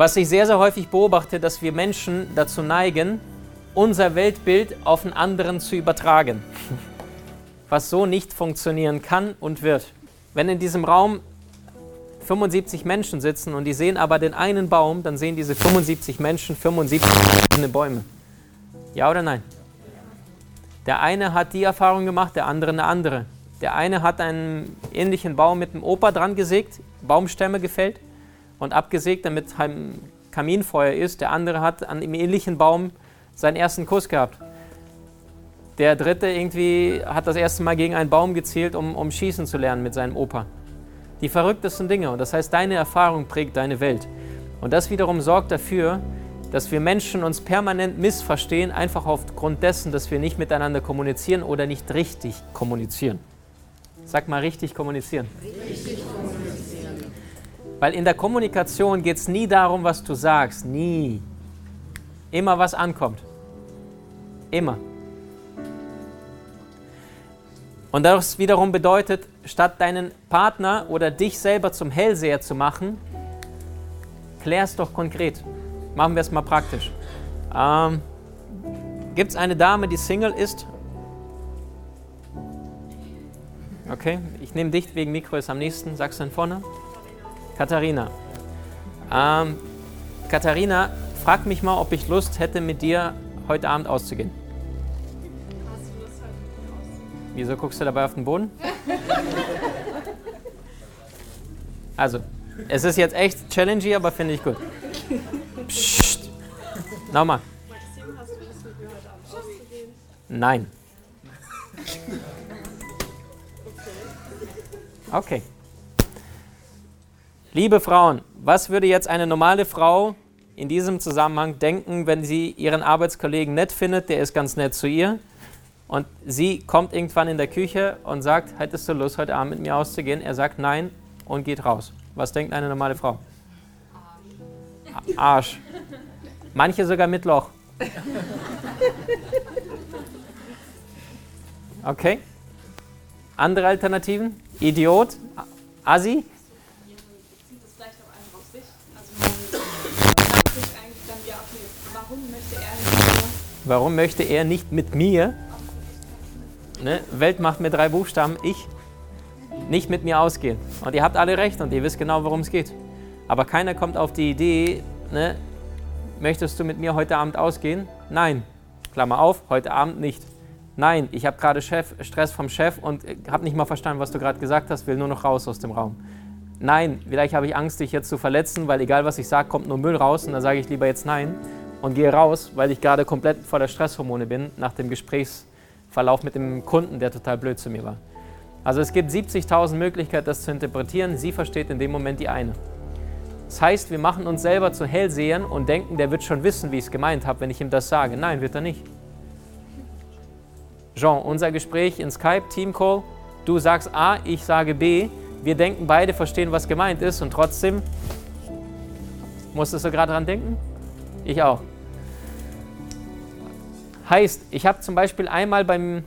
Was ich sehr, sehr häufig beobachte, dass wir Menschen dazu neigen, unser Weltbild auf einen anderen zu übertragen. Was so nicht funktionieren kann und wird. Wenn in diesem Raum 75 Menschen sitzen und die sehen aber den einen Baum, dann sehen diese 75 Menschen 75 verschiedene Bäume. Ja oder nein? Der eine hat die Erfahrung gemacht, der andere eine andere. Der eine hat einen ähnlichen Baum mit einem Opa dran gesägt, Baumstämme gefällt und abgesägt, damit ein Kaminfeuer ist. Der andere hat an einem ähnlichen Baum seinen ersten Kuss gehabt. Der dritte irgendwie hat das erste Mal gegen einen Baum gezielt, um, um schießen zu lernen mit seinem Opa. Die verrücktesten Dinge. Und das heißt, deine Erfahrung prägt deine Welt. Und das wiederum sorgt dafür, dass wir Menschen uns permanent missverstehen, einfach aufgrund dessen, dass wir nicht miteinander kommunizieren oder nicht richtig kommunizieren. Sag mal richtig kommunizieren. Richtig kommunizieren. Weil in der Kommunikation geht es nie darum, was du sagst. Nie. Immer was ankommt. Immer. Und das wiederum bedeutet, statt deinen Partner oder dich selber zum Hellseher zu machen, klär es doch konkret. Machen wir es mal praktisch. Ähm, Gibt es eine Dame, die Single ist Okay, ich nehme dich wegen Mikro ist am nächsten. Sagst du denn vorne? Katharina. Ähm, Katharina, frag mich mal, ob ich Lust hätte, mit dir heute Abend auszugehen. Hast du Lust, mit mir auszugehen? Wieso guckst du dabei auf den Boden? Also, es ist jetzt echt challenging, aber finde ich gut. Psst. Nochmal. Maxim, hast du Lust, mit mir heute Abend auszugehen? Nein. Okay. Liebe Frauen, was würde jetzt eine normale Frau in diesem Zusammenhang denken, wenn sie ihren Arbeitskollegen nett findet, der ist ganz nett zu ihr, und sie kommt irgendwann in der Küche und sagt, hättest du Lust, heute Abend mit mir auszugehen? Er sagt nein und geht raus. Was denkt eine normale Frau? Arsch. Arsch. Manche sogar mit Loch. Okay? Andere Alternativen? Idiot? Assi? Warum möchte er nicht mit mir? Ne? Welt macht mir drei Buchstaben, ich nicht mit mir ausgehen. Und ihr habt alle recht und ihr wisst genau, worum es geht. Aber keiner kommt auf die Idee, ne? möchtest du mit mir heute Abend ausgehen? Nein. Klammer auf, heute Abend nicht. Nein, ich habe gerade Stress vom Chef und habe nicht mal verstanden, was du gerade gesagt hast, will nur noch raus aus dem Raum. Nein, vielleicht habe ich Angst, dich jetzt zu verletzen, weil egal was ich sage, kommt nur Müll raus und dann sage ich lieber jetzt nein und gehe raus, weil ich gerade komplett vor der Stresshormone bin nach dem Gesprächsverlauf mit dem Kunden, der total blöd zu mir war. Also es gibt 70.000 Möglichkeiten, das zu interpretieren. Sie versteht in dem Moment die eine. Das heißt, wir machen uns selber zu Hellsehern und denken, der wird schon wissen, wie ich es gemeint habe, wenn ich ihm das sage. Nein, wird er nicht. Jean, unser Gespräch in Skype, Team Call, du sagst A, ich sage B, wir denken beide verstehen, was gemeint ist und trotzdem musstest du gerade dran denken? Ich auch. Heißt, ich habe zum Beispiel einmal beim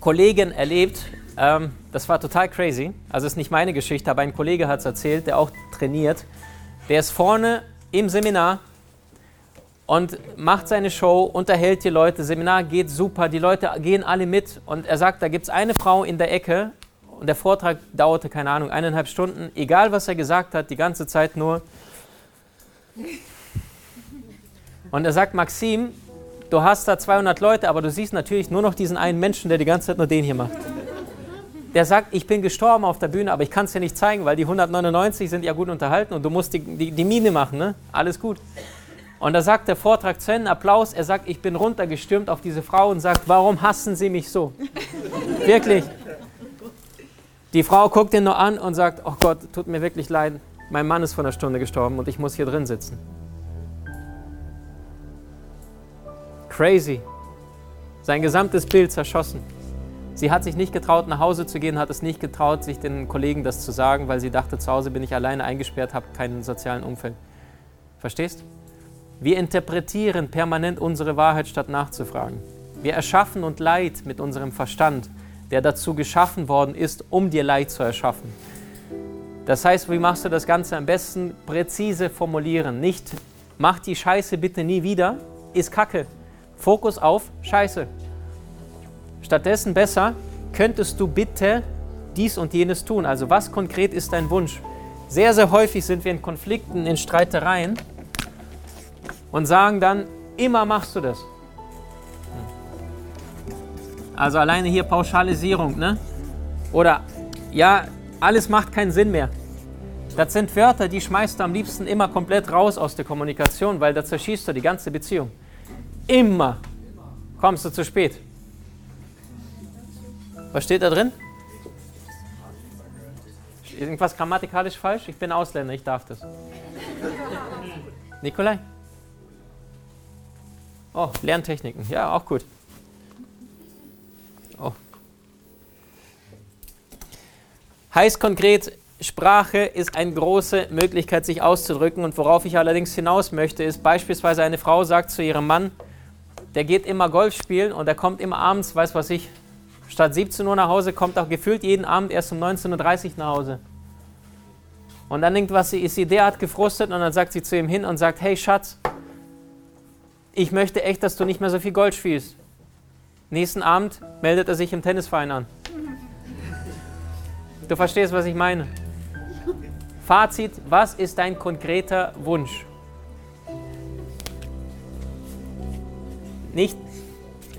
Kollegen erlebt, ähm, das war total crazy, also ist nicht meine Geschichte, aber ein Kollege hat es erzählt, der auch trainiert, der ist vorne im Seminar und macht seine Show, unterhält die Leute, Seminar geht super, die Leute gehen alle mit und er sagt, da gibt es eine Frau in der Ecke und der Vortrag dauerte, keine Ahnung, eineinhalb Stunden, egal was er gesagt hat, die ganze Zeit nur. Und er sagt, Maxim, du hast da 200 Leute, aber du siehst natürlich nur noch diesen einen Menschen, der die ganze Zeit nur den hier macht. Der sagt, ich bin gestorben auf der Bühne, aber ich kann es dir nicht zeigen, weil die 199 sind ja gut unterhalten und du musst die, die, die Mine machen, ne? Alles gut. Und da sagt der Vortrag zu Ende, Applaus, er sagt, ich bin runtergestürmt auf diese Frau und sagt, warum hassen Sie mich so? wirklich. Die Frau guckt ihn nur an und sagt, oh Gott, tut mir wirklich leid, mein Mann ist vor einer Stunde gestorben und ich muss hier drin sitzen. Crazy. Sein gesamtes Bild zerschossen. Sie hat sich nicht getraut, nach Hause zu gehen, hat es nicht getraut, sich den Kollegen das zu sagen, weil sie dachte, zu Hause bin ich alleine eingesperrt, habe keinen sozialen Umfeld. Verstehst? Wir interpretieren permanent unsere Wahrheit, statt nachzufragen. Wir erschaffen und Leid mit unserem Verstand, der dazu geschaffen worden ist, um dir Leid zu erschaffen. Das heißt, wie machst du das Ganze am besten? Präzise formulieren. Nicht, mach die Scheiße bitte nie wieder, ist Kacke. Fokus auf Scheiße. Stattdessen besser, könntest du bitte dies und jenes tun? Also was konkret ist dein Wunsch? Sehr, sehr häufig sind wir in Konflikten, in Streitereien und sagen dann, immer machst du das. Also alleine hier Pauschalisierung, ne? Oder ja, alles macht keinen Sinn mehr. Das sind Wörter, die schmeißt du am liebsten immer komplett raus aus der Kommunikation, weil da zerschießt du die ganze Beziehung. Immer kommst du zu spät. Was steht da drin? Irgendwas grammatikalisch falsch? Ich bin Ausländer, ich darf das. Nikolai? Oh, Lerntechniken. Ja, auch gut. Oh. Heißt konkret, Sprache ist eine große Möglichkeit, sich auszudrücken. Und worauf ich allerdings hinaus möchte, ist beispielsweise eine Frau sagt zu ihrem Mann, der geht immer Golf spielen und der kommt immer abends, weiß was ich, statt 17 Uhr nach Hause, kommt auch gefühlt jeden Abend erst um 19.30 Uhr nach Hause. Und dann denkt, was sie ist sie derart gefrustet und dann sagt sie zu ihm hin und sagt, hey Schatz, ich möchte echt, dass du nicht mehr so viel Golf spielst. Nächsten Abend meldet er sich im Tennisverein an. Du verstehst, was ich meine. Fazit, was ist dein konkreter Wunsch? Nicht,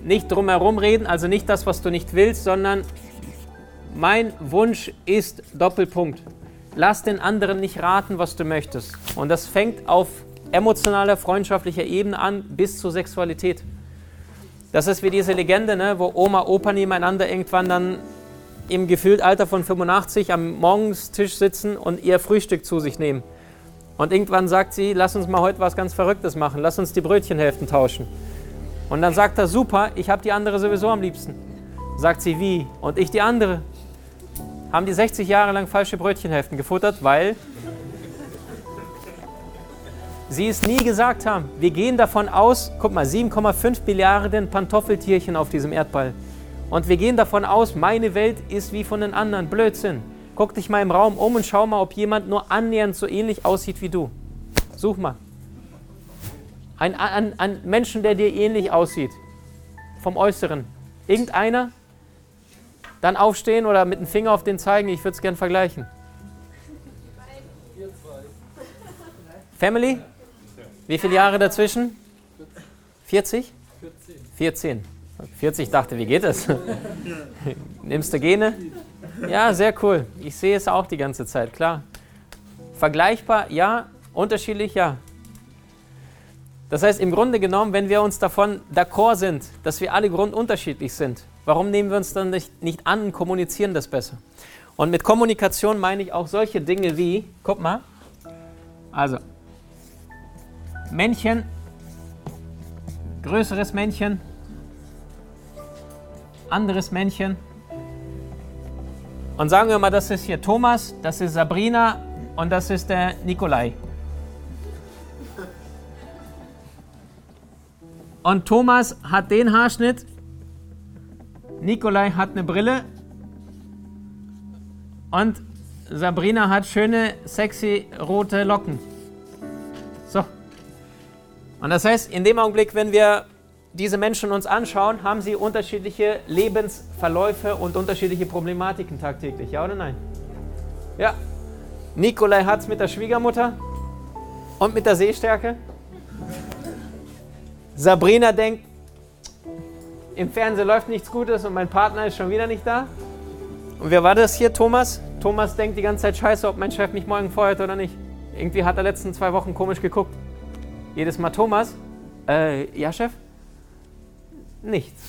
nicht drumherum reden, also nicht das, was du nicht willst, sondern mein Wunsch ist Doppelpunkt. Lass den anderen nicht raten, was du möchtest. Und das fängt auf emotionaler, freundschaftlicher Ebene an bis zur Sexualität. Das ist wie diese Legende, ne, wo Oma, Opa nebeneinander irgendwann dann im gefühlt Alter von 85 am Morgenstisch sitzen und ihr Frühstück zu sich nehmen. Und irgendwann sagt sie, lass uns mal heute was ganz Verrücktes machen, lass uns die Brötchenhälften tauschen. Und dann sagt er, super, ich habe die andere sowieso am liebsten. Sagt sie, wie? Und ich die andere. Haben die 60 Jahre lang falsche Brötchenhälften gefuttert, weil sie es nie gesagt haben. Wir gehen davon aus, guck mal, 7,5 Milliarden Pantoffeltierchen auf diesem Erdball. Und wir gehen davon aus, meine Welt ist wie von den anderen. Blödsinn. Guck dich mal im Raum um und schau mal, ob jemand nur annähernd so ähnlich aussieht wie du. Such mal. Ein, ein, ein Menschen, der dir ähnlich aussieht. Vom Äußeren. Irgendeiner? Dann aufstehen oder mit dem Finger auf den zeigen. Ich würde es gern vergleichen. Family? Wie viele Jahre dazwischen? 40? 14. 40 dachte, wie geht das? Nimmst du Gene? Ja, sehr cool. Ich sehe es auch die ganze Zeit, klar. Vergleichbar, ja. Unterschiedlich, ja. Das heißt, im Grunde genommen, wenn wir uns davon d'accord sind, dass wir alle grundunterschiedlich sind, warum nehmen wir uns dann nicht, nicht an und kommunizieren das besser? Und mit Kommunikation meine ich auch solche Dinge wie, guck mal, also Männchen, größeres Männchen, anderes Männchen. Und sagen wir mal, das ist hier Thomas, das ist Sabrina und das ist der Nikolai. Und Thomas hat den Haarschnitt, Nikolai hat eine Brille und Sabrina hat schöne, sexy rote Locken. So. Und das heißt, in dem Augenblick, wenn wir diese Menschen uns anschauen, haben sie unterschiedliche Lebensverläufe und unterschiedliche Problematiken tagtäglich, ja oder nein? Ja. Nikolai hat es mit der Schwiegermutter und mit der Sehstärke. Sabrina denkt, im Fernsehen läuft nichts Gutes und mein Partner ist schon wieder nicht da. Und wer war das hier, Thomas? Thomas denkt die ganze Zeit scheiße, ob mein Chef mich morgen feuert oder nicht. Irgendwie hat er letzten zwei Wochen komisch geguckt. Jedes Mal Thomas, äh, ja Chef? Nichts.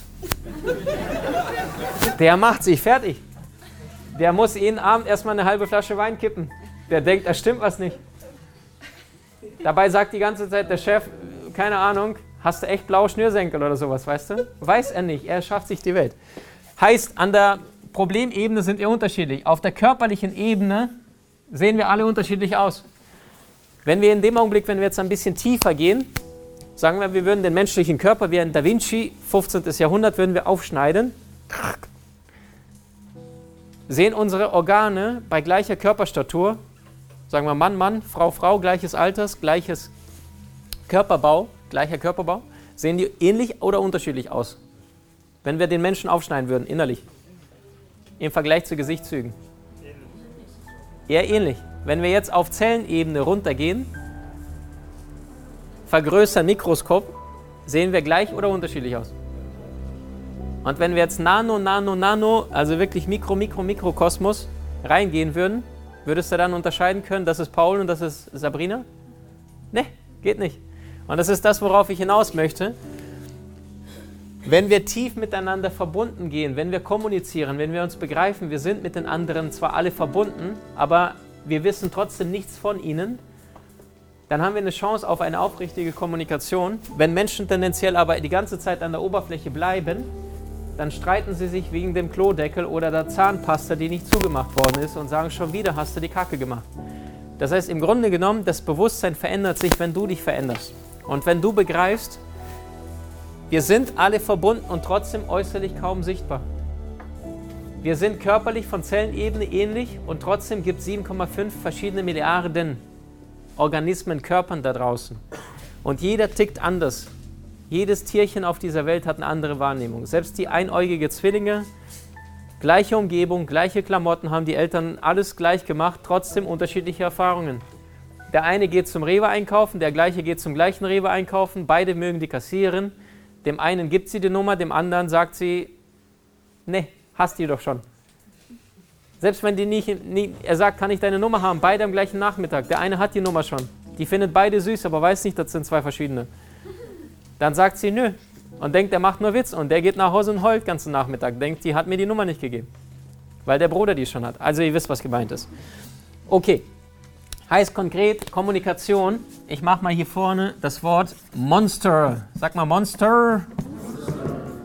Der macht sich fertig. Der muss jeden Abend erstmal eine halbe Flasche Wein kippen. Der denkt, da stimmt was nicht. Dabei sagt die ganze Zeit der Chef, keine Ahnung, hast du echt blaue Schnürsenkel oder sowas, weißt du? Weiß er nicht, er schafft sich die Welt. Heißt, an der Problemebene sind wir unterschiedlich. Auf der körperlichen Ebene sehen wir alle unterschiedlich aus. Wenn wir in dem Augenblick, wenn wir jetzt ein bisschen tiefer gehen, sagen wir, wir würden den menschlichen Körper wie ein Da Vinci, 15. Jahrhundert, würden wir aufschneiden, sehen unsere Organe bei gleicher Körperstatur, sagen wir Mann, Mann, Frau, Frau, gleiches Alters, gleiches Körperbau, gleicher Körperbau, sehen die ähnlich oder unterschiedlich aus? Wenn wir den Menschen aufschneiden würden, innerlich, im Vergleich zu Gesichtszügen. Eher ähnlich. Wenn wir jetzt auf Zellenebene runtergehen, vergrößern Mikroskop, sehen wir gleich oder unterschiedlich aus. Und wenn wir jetzt Nano, Nano, Nano, also wirklich Mikro, Mikro, Mikrokosmos reingehen würden, würdest du dann unterscheiden können, das ist Paul und das ist Sabrina? Ne, geht nicht. Und das ist das, worauf ich hinaus möchte. Wenn wir tief miteinander verbunden gehen, wenn wir kommunizieren, wenn wir uns begreifen, wir sind mit den anderen zwar alle verbunden, aber wir wissen trotzdem nichts von ihnen, dann haben wir eine Chance auf eine aufrichtige Kommunikation. Wenn Menschen tendenziell aber die ganze Zeit an der Oberfläche bleiben, dann streiten sie sich wegen dem Klodeckel oder der Zahnpasta, die nicht zugemacht worden ist und sagen, schon wieder hast du die Kacke gemacht. Das heißt, im Grunde genommen, das Bewusstsein verändert sich, wenn du dich veränderst. Und wenn du begreifst, wir sind alle verbunden und trotzdem äußerlich kaum sichtbar. Wir sind körperlich von Zellenebene ähnlich und trotzdem gibt es 7,5 verschiedene Milliarden Organismen, Körpern da draußen. Und jeder tickt anders. Jedes Tierchen auf dieser Welt hat eine andere Wahrnehmung. Selbst die einäugige Zwillinge, gleiche Umgebung, gleiche Klamotten, haben die Eltern alles gleich gemacht, trotzdem unterschiedliche Erfahrungen. Der eine geht zum Rewe einkaufen, der gleiche geht zum gleichen Rewe einkaufen, beide mögen die kassieren. Dem einen gibt sie die Nummer, dem anderen sagt sie, ne, hast die doch schon. Selbst wenn die nicht, nie, er sagt, kann ich deine Nummer haben, beide am gleichen Nachmittag. Der eine hat die Nummer schon. Die findet beide süß, aber weiß nicht, das sind zwei verschiedene. Dann sagt sie nö und denkt, er macht nur Witz und der geht nach Hause und heult den ganzen Nachmittag. Denkt, die hat mir die Nummer nicht gegeben, weil der Bruder die schon hat. Also ihr wisst, was gemeint ist. Okay, heißt konkret Kommunikation. Ich mache mal hier vorne das Wort Monster. Sag mal Monster.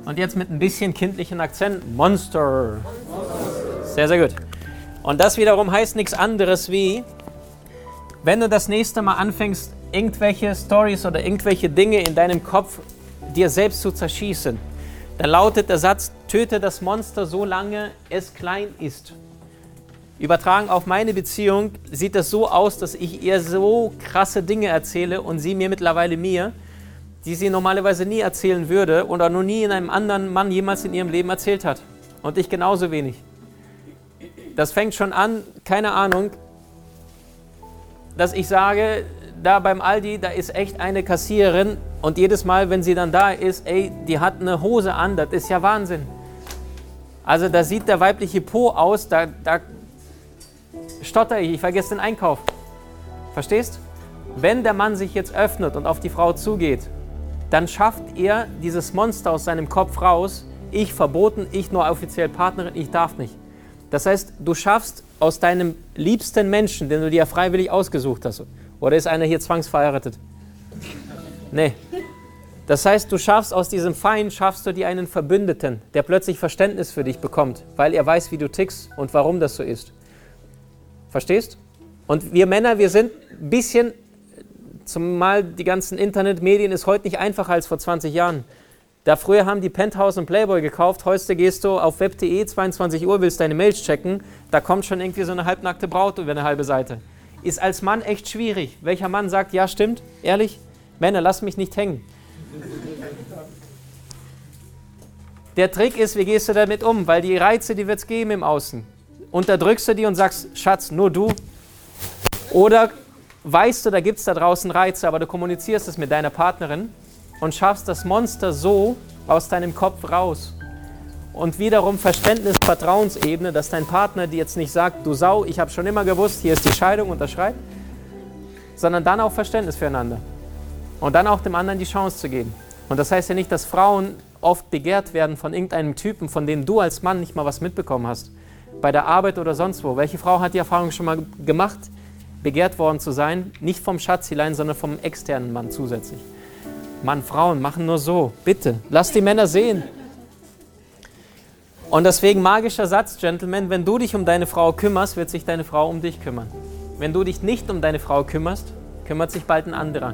Und jetzt mit ein bisschen kindlichen Akzent Monster. Sehr, sehr gut. Und das wiederum heißt nichts anderes wie, wenn du das nächste Mal anfängst, irgendwelche Stories oder irgendwelche Dinge in deinem Kopf dir selbst zu zerschießen, dann lautet der Satz, töte das Monster so lange es klein ist. Übertragen auf meine Beziehung sieht das so aus, dass ich ihr so krasse Dinge erzähle und sie mir mittlerweile mir, die sie normalerweise nie erzählen würde oder noch nie in einem anderen Mann jemals in ihrem Leben erzählt hat. Und ich genauso wenig. Das fängt schon an, keine Ahnung, dass ich sage, da beim Aldi, da ist echt eine Kassiererin und jedes Mal, wenn sie dann da ist, ey, die hat eine Hose an, das ist ja Wahnsinn. Also da sieht der weibliche Po aus, da, da stotter ich, ich vergesse den Einkauf. Verstehst? Wenn der Mann sich jetzt öffnet und auf die Frau zugeht, dann schafft er dieses Monster aus seinem Kopf raus. Ich verboten, ich nur offiziell Partnerin, ich darf nicht. Das heißt, du schaffst aus deinem liebsten Menschen, den du dir freiwillig ausgesucht hast, oder ist einer hier zwangsverheiratet? Nee. Das heißt, du schaffst aus diesem Feind, schaffst du dir einen Verbündeten, der plötzlich Verständnis für dich bekommt, weil er weiß, wie du tickst und warum das so ist. Verstehst? Und wir Männer, wir sind ein bisschen, zumal die ganzen Internetmedien ist heute nicht einfacher als vor 20 Jahren. Da früher haben die Penthouse und Playboy gekauft, heute gehst du auf web.de, 22 Uhr, willst deine Mails checken, da kommt schon irgendwie so eine halbnackte Braut über eine halbe Seite. Ist als Mann echt schwierig. Welcher Mann sagt, ja stimmt, ehrlich, Männer, lass mich nicht hängen. Der Trick ist, wie gehst du damit um? Weil die Reize, die wird es geben im Außen. Unterdrückst du die und sagst, Schatz, nur du? Oder weißt du, da gibt es da draußen Reize, aber du kommunizierst es mit deiner Partnerin und schaffst das Monster so aus deinem Kopf raus. Und wiederum Verständnis, Vertrauensebene, dass dein Partner dir jetzt nicht sagt, du Sau, ich habe schon immer gewusst, hier ist die Scheidung, unterschreib, sondern dann auch Verständnis füreinander. Und dann auch dem anderen die Chance zu geben. Und das heißt ja nicht, dass Frauen oft begehrt werden von irgendeinem Typen, von dem du als Mann nicht mal was mitbekommen hast. Bei der Arbeit oder sonst wo. Welche Frau hat die Erfahrung schon mal gemacht, begehrt worden zu sein, nicht vom Schatzilein, sondern vom externen Mann zusätzlich. Mann, Frauen machen nur so. Bitte, lass die Männer sehen. Und deswegen magischer Satz, Gentlemen, wenn du dich um deine Frau kümmerst, wird sich deine Frau um dich kümmern. Wenn du dich nicht um deine Frau kümmerst, kümmert sich bald ein anderer.